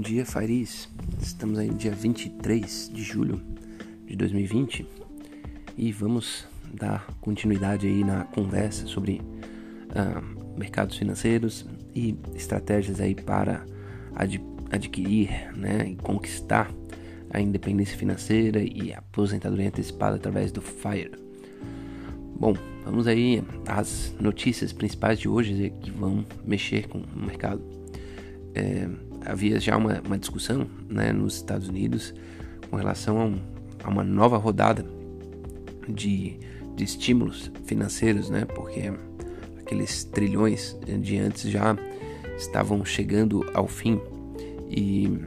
Bom dia, Fariz. Estamos aí no dia 23 de julho de 2020 e vamos dar continuidade aí na conversa sobre uh, mercados financeiros e estratégias aí para ad adquirir né, e conquistar a independência financeira e a aposentadoria antecipada através do FIRE. Bom, vamos aí às notícias principais de hoje que vão mexer com o mercado. É, havia já uma, uma discussão né, nos Estados Unidos com relação a, um, a uma nova rodada de, de estímulos financeiros, né, porque aqueles trilhões de antes já estavam chegando ao fim e,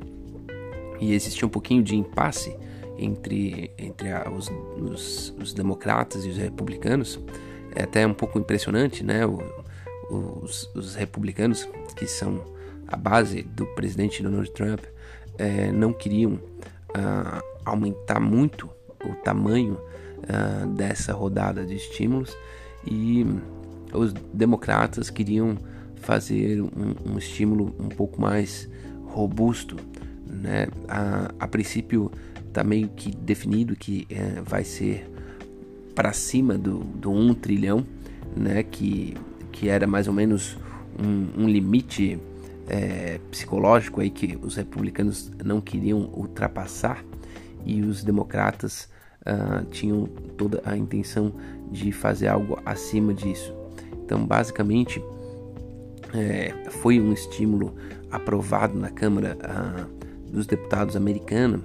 e existia um pouquinho de impasse entre, entre a, os, os, os, democratas e os republicanos. É até um pouco impressionante, né? O, os, os republicanos, que são a base do presidente Donald Trump, é, não queriam uh, aumentar muito o tamanho uh, dessa rodada de estímulos e os democratas queriam fazer um, um estímulo um pouco mais robusto. Né? A, a princípio está meio que definido que é, vai ser para cima do, do 1 trilhão, né? que, que era mais ou menos um, um limite é, psicológico aí que os republicanos não queriam ultrapassar e os democratas uh, tinham toda a intenção de fazer algo acima disso. Então, basicamente, é, foi um estímulo aprovado na Câmara uh, dos Deputados americana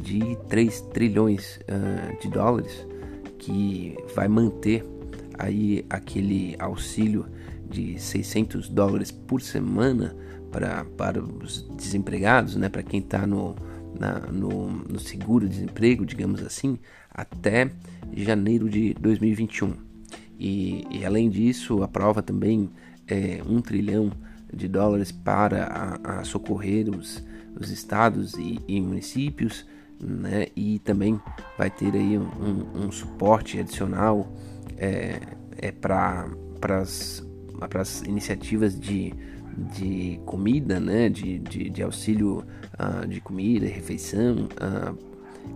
de 3 trilhões uh, de dólares que vai manter aí aquele auxílio de 600 dólares por semana para, para os desempregados, né, para quem está no, no, no seguro-desemprego, digamos assim, até janeiro de 2021. E, e além disso, aprova também é, um trilhão de dólares para a, a socorrer os, os estados e, e, municípios, né? E também vai ter aí um, um suporte adicional é, é para as iniciativas de de comida, né, de, de, de auxílio uh, de comida, refeição uh,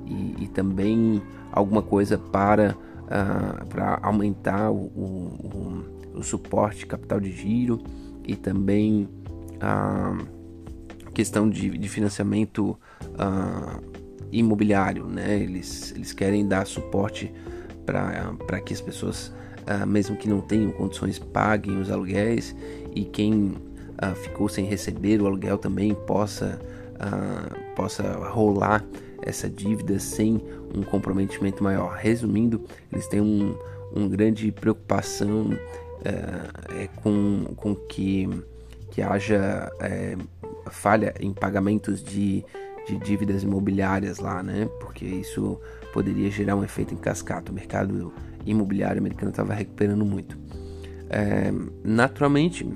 e, e, também alguma coisa para, uh, para aumentar o, o, o, suporte capital de giro e também a questão de, de financiamento imobiliário, né? Eles, eles querem dar suporte para que as pessoas, mesmo que não tenham condições, paguem os aluguéis e quem uh, ficou sem receber o aluguel também possa, uh, possa rolar essa dívida sem um comprometimento maior. Resumindo, eles têm um, um grande preocupação é, com, com que, que haja é, falha em pagamentos de, de dívidas imobiliárias lá, né? Porque isso poderia gerar um efeito em cascata. O mercado imobiliário americano estava recuperando muito. É, naturalmente,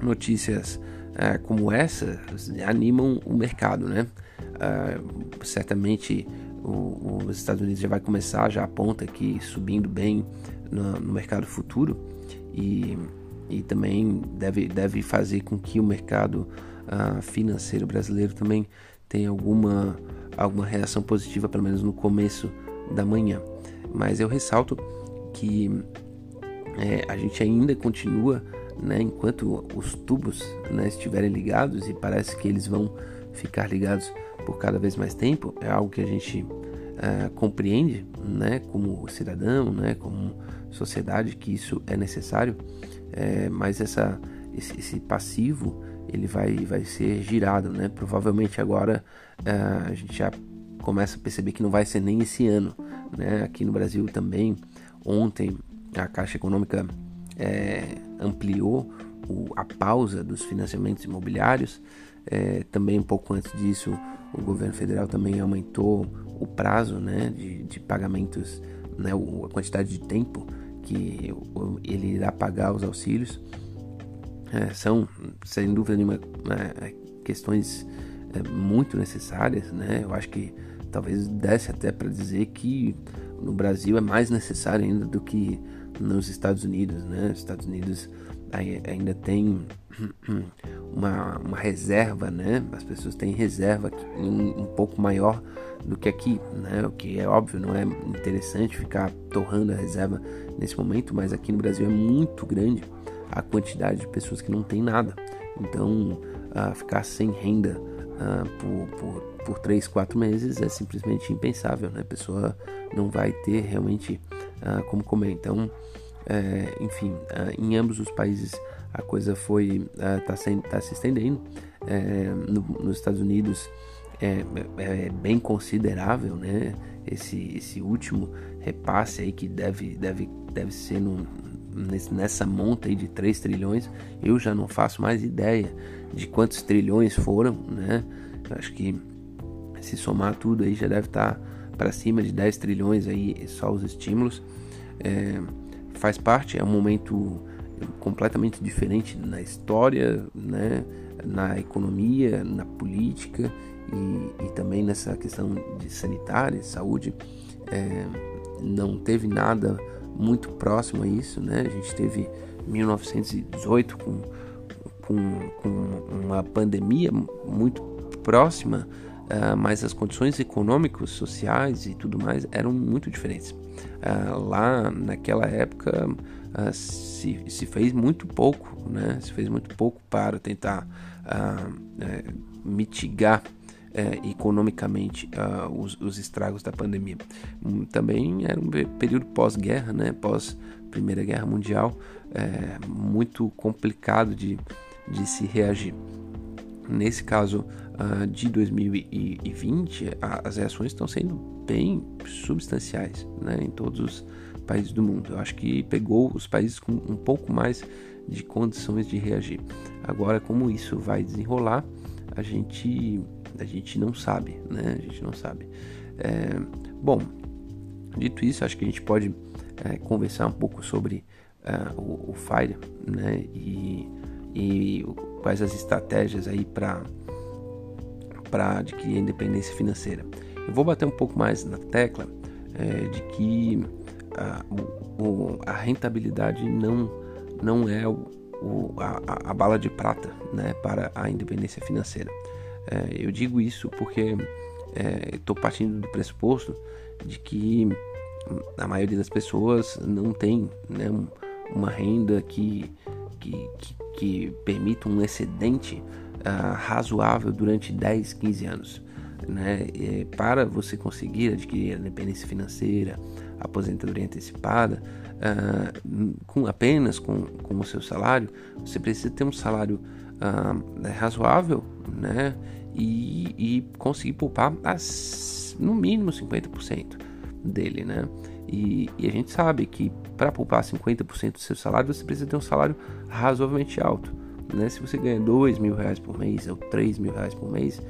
notícias é, como essa animam o mercado, né? Uh, certamente o, os Estados Unidos já vai começar, já aponta aqui subindo bem no, no mercado futuro e, e também deve, deve fazer com que o mercado uh, financeiro brasileiro também tenha alguma, alguma reação positiva, pelo menos no começo da manhã. Mas eu ressalto que é, a gente ainda continua né, enquanto os tubos né, estiverem ligados e parece que eles vão ficar ligados por cada vez mais tempo, é algo que a gente uh, compreende né, como cidadão, né, como sociedade, que isso é necessário, é, mas essa, esse, esse, passivo ele vai, vai ser girado. Né? Provavelmente agora uh, a gente já começa a perceber que não vai ser nem esse ano. Né? Aqui no Brasil também, ontem a Caixa Econômica é, ampliou o, a pausa dos financiamentos imobiliários. É, também um pouco antes disso, o governo federal também aumentou o prazo né, de, de pagamentos, né, a quantidade de tempo que ele irá pagar os auxílios. É, são, sem dúvida nenhuma, questões muito necessárias. Né? Eu acho que talvez desse até para dizer que no Brasil é mais necessário ainda do que nos Estados Unidos, né? Estados Unidos ainda tem uma, uma reserva, né? As pessoas têm reserva um, um pouco maior do que aqui, né? O que é óbvio, não é interessante ficar torrando a reserva nesse momento, mas aqui no Brasil é muito grande a quantidade de pessoas que não tem nada. Então, uh, ficar sem renda uh, por, por, por 3, 4 meses é simplesmente impensável, né? A pessoa não vai ter realmente uh, como comer. Então, é, enfim, em ambos os países a coisa foi está tá se estendendo. É, no, nos Estados Unidos é, é, é, bem considerável, né? Esse, esse último repasse aí que deve, deve, deve ser no, nessa monta aí de 3 trilhões, eu já não faço mais ideia de quantos trilhões foram, né? Eu acho que se somar tudo aí já deve estar tá para cima de 10 trilhões aí só os estímulos. É, faz parte, é um momento completamente diferente na história, né, na economia, na política e, e também nessa questão de sanitária, saúde. É, não teve nada muito próximo a isso, né? A gente teve 1918 com, com, com uma pandemia muito próxima, uh, mas as condições econômicas, sociais e tudo mais eram muito diferentes. Uh, lá naquela época uh, se, se fez muito pouco, né? Se fez muito pouco para tentar uh, mitigar uh, economicamente os, os, estragos da pandemia. Um, também era um período pós-guerra, né? Pós Primeira Guerra Mundial, muito complicado de, de se reagir. Nesse caso uh, de 2020, as reações estão sendo bem substanciais né, em todos os países do mundo. Eu acho que pegou os países com um pouco mais de condições de reagir. Agora, como isso vai desenrolar, a gente, a gente não sabe, né? A gente não sabe. É, bom, dito isso, acho que a gente pode é, conversar um pouco sobre é, o, o, FIRE, né? E, e quais as estratégias aí para para adquirir independência financeira. Eu vou bater um pouco mais na tecla é, de que a, o, a rentabilidade não, não é o, o, a, a, bala de prata né, para a independência financeira. É, eu digo isso porque estou é, partindo do pressuposto de que a maioria das pessoas não tem né, uma renda que, que, que, que permita um excedente uh, razoável durante 10, 15 anos. Né? para você conseguir adquirir a independência financeira, aposentadoria antecipada, uh, com apenas com, com o seu salário, você precisa ter um salário uh, razoável, né? E, e conseguir poupar as, no mínimo 50% dele, né? E, e, a gente sabe que para poupar 50% do seu salário, você precisa ter um salário razoavelmente alto. Né? Se você ganha 2 mil reais por mês ou 3 mil reais por mês,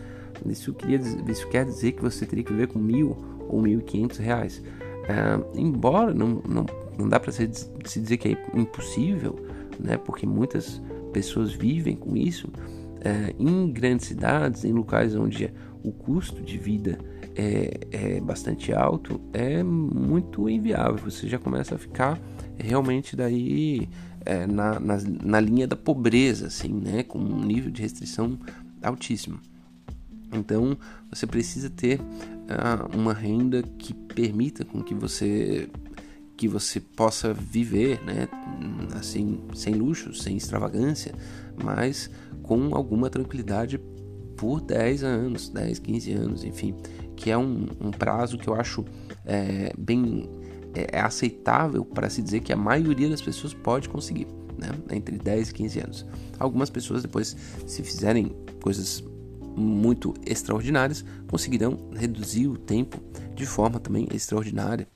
isso, queria, isso quer dizer que você teria que viver com mil ou mil e quinhentos reais. É, embora não, não, não dá para se, se dizer que é impossível, né, porque muitas pessoas vivem com isso, é, em grandes cidades, em locais onde o custo de vida é, é bastante alto, é muito inviável. Você já começa a ficar realmente daí é, na, na, na, linha da pobreza, assim, né, com um nível de restrição altíssimo. Então você precisa ter uh, uma renda que permita com que você que você possa viver, né, assim, sem luxo, sem extravagância, mas com alguma tranquilidade por 10 anos, 10, 15 anos, enfim, que é um, um prazo que eu acho é, bem é, é aceitável para se dizer que a maioria das pessoas pode conseguir, né, entre 10 e 15 anos. Algumas pessoas depois, se fizerem coisas muito extraordinárias conseguirão reduzir o tempo de forma também extraordinária,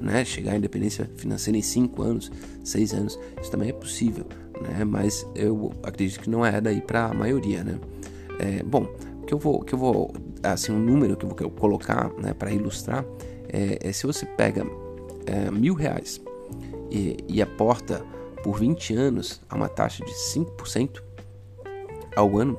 né? Chegar à independência financeira em 5 anos, 6 anos, isso também é possível, né? Mas eu acredito que não é daí para a maioria, né? É, bom, que eu vou, que eu vou, assim, um número que eu vou colocar, né, para ilustrar, é, é, se você pega é, mil reais e, e aporta por 20 anos a uma taxa de 5% ao ano,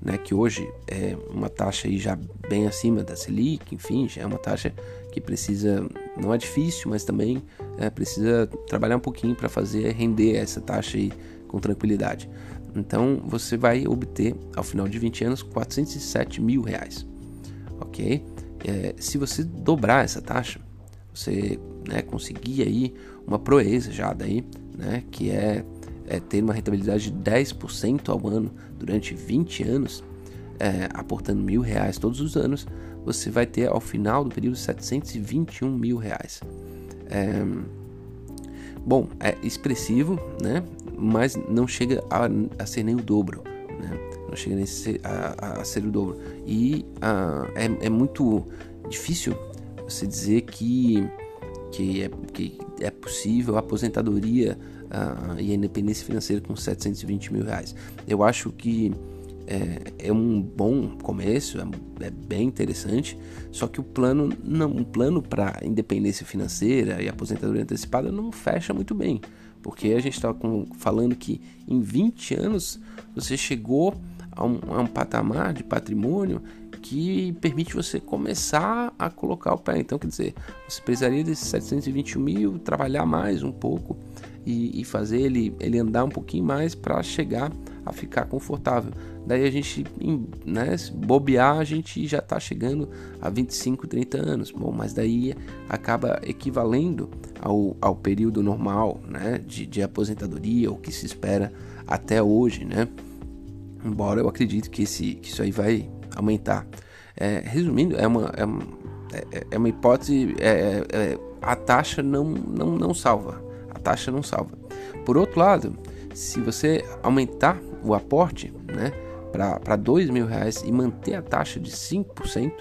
né, que hoje é uma taxa aí já bem acima da Selic, enfim, já é uma taxa que precisa, não é difícil, mas também é, precisa trabalhar um pouquinho para fazer render essa taxa aí com tranquilidade. Então você vai obter ao final de 20 anos 407 mil reais, ok? É, se você dobrar essa taxa, você né, conseguir aí uma proeza já daí, né, que é, é ter uma rentabilidade de 10% ao ano durante 20 anos, é, aportando mil reais todos os anos, você vai ter ao final do período 721 mil reais. É, bom, é expressivo, né? Mas não chega a, a ser nem o dobro, né? Não chega ser, a, a ser o dobro. E a, é, é muito difícil você dizer que, que, é, que é possível a aposentadoria uh, e a independência financeira com 720 mil reais. Eu acho que é, é um bom começo, é, é, bem interessante, só que o plano não, um plano para independência financeira e aposentadoria antecipada não fecha muito bem, porque a gente está falando que em 20 anos você chegou a um, a um patamar de patrimônio que permite você começar a colocar o pé. Então, quer dizer, você precisaria desses 721 mil, trabalhar mais um pouco e, e fazer ele, ele andar um pouquinho mais para chegar a ficar confortável. Daí a gente, né, se bobear, a gente já está chegando a 25, 30 anos. Bom, mas daí acaba equivalendo ao, ao período normal né, de, de aposentadoria, o que se espera até hoje, né? Embora eu acredite que, esse, que isso aí vai aumentar. É, resumindo, é uma, é uma, é, é uma hipótese, é, é, é, a taxa não, não, não salva. A taxa não salva. Por outro lado, se você aumentar o aporte né, para dois mil reais e manter a taxa de 5%,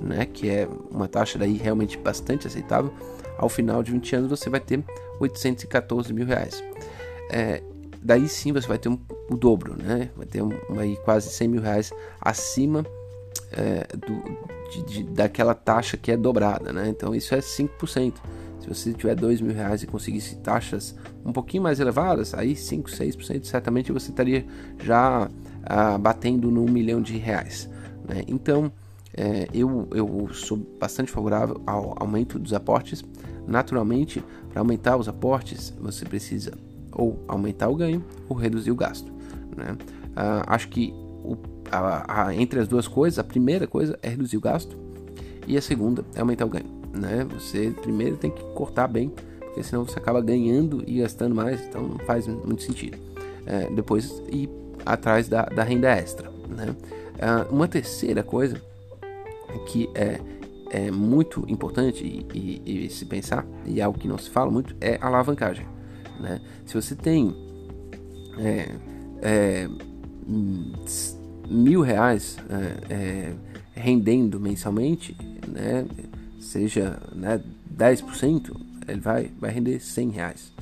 né, que é uma taxa daí realmente bastante aceitável, ao final de 20 anos você vai ter 814 mil reais. É, daí sim você vai ter um, o dobro, né? Vai ter um, aí quase 100 mil reais acima é, do, de, de, daquela taxa que é dobrada, né? Então isso é 5%. Se você tiver dois mil reais e conseguisse taxas um pouquinho mais elevadas, aí 5, 6%, certamente você estaria já ah, batendo no 1 milhão de reais. Né? Então, é, eu, eu sou bastante favorável ao aumento dos aportes. Naturalmente, para aumentar os aportes, você precisa ou aumentar o ganho ou reduzir o gasto. Né? Ah, acho que o, a, a, entre as duas coisas, a primeira coisa é reduzir o gasto e a segunda é aumentar o ganho né? Você primeiro tem que cortar bem, porque senão você acaba ganhando e gastando mais, então não faz muito sentido. É, depois ir atrás da, da renda extra, né? É, uma terceira coisa que é, é muito importante e, e, e, se pensar, e é algo que não se fala muito, é a alavancagem. Né? Se você tem é, é, mil reais é, é, rendendo mensalmente, né? seja né, 10%, ele vai, vai render 100 reais.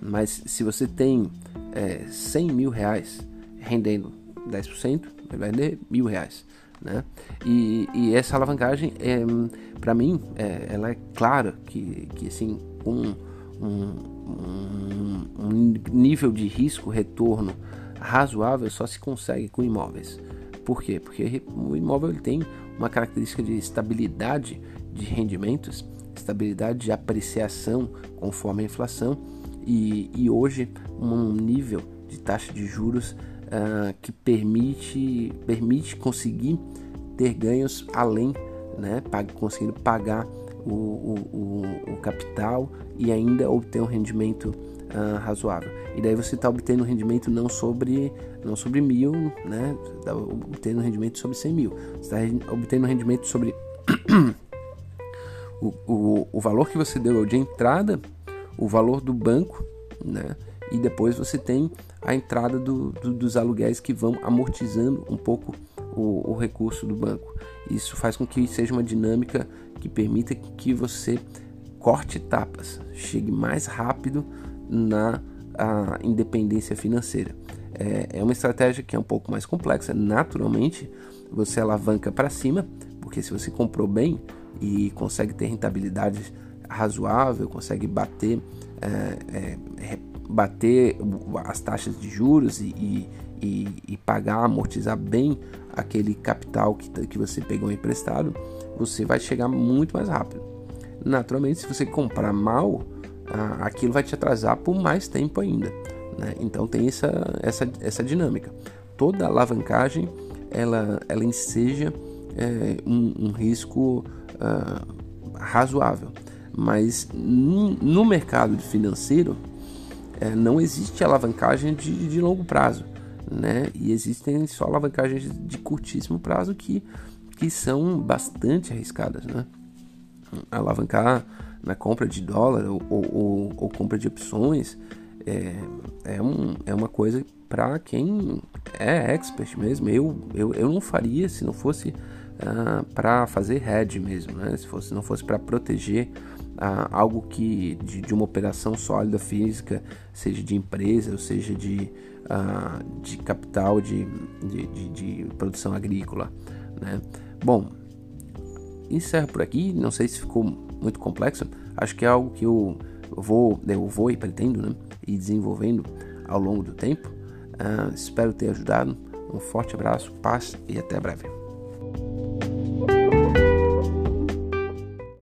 Mas se você tem é, 100 mil reais rendendo 10%, ele vai render mil reais. Né? E, e essa alavancagem, é, para mim, é, ela é clara que, que assim, um, um, nível de risco, retorno razoável só se consegue com imóveis. Por quê? Porque o imóvel ele tem uma característica de estabilidade de rendimentos, estabilidade de apreciação conforme a inflação e, e hoje um nível de taxa de juros uh, que permite, permite conseguir ter ganhos além, né, conseguindo pagar o, o, o, capital e ainda obter um rendimento uh, razoável. E daí você está obtendo um rendimento não sobre, não sobre mil, né? Está obtendo um rendimento sobre 100 mil. Você está obtendo um rendimento sobre o, o, o valor que você deu de entrada, o valor do banco, né? E depois você tem a entrada do, do, dos aluguéis que vão amortizando um pouco o, o, recurso do banco. Isso faz com que seja uma dinâmica que permita que você corte etapas, chegue mais rápido na independência financeira. É, é uma estratégia que é um pouco mais complexa. Naturalmente, você alavanca para cima, porque se você comprou bem, e consegue ter rentabilidade razoável, consegue bater, é, é, bater as taxas de juros e, e, e, pagar, amortizar bem aquele capital que, que você pegou emprestado, você vai chegar muito mais rápido. Naturalmente, se você comprar mal, aquilo vai te atrasar por mais tempo ainda. Né? Então tem essa, essa, essa dinâmica. Toda alavancagem ela, ela enseja é, um, um, risco uh, razoável. Mas no mercado financeiro é, não existe alavancagem de, de longo prazo. Né? E existem só alavancagens de curtíssimo prazo que, que são bastante arriscadas. Né? Alavancar na compra de dólar ou, ou, ou compra de opções é, é, um, é uma coisa para quem é expert mesmo. Eu, eu, eu não faria se não fosse uh, ah, para fazer hedge mesmo, né? se fosse, não fosse para proteger uh, algo que de, de, uma operação sólida física, seja de empresa ou seja de, uh, de capital de, de, de, de produção agrícola. Né? Bom, encerro por aqui. Não sei se ficou muito complexo. Acho que é algo que eu vou, eu vou e pretendo né? ir desenvolvendo ao longo do tempo. Uh, espero ter ajudado. Um forte abraço, paz e até breve.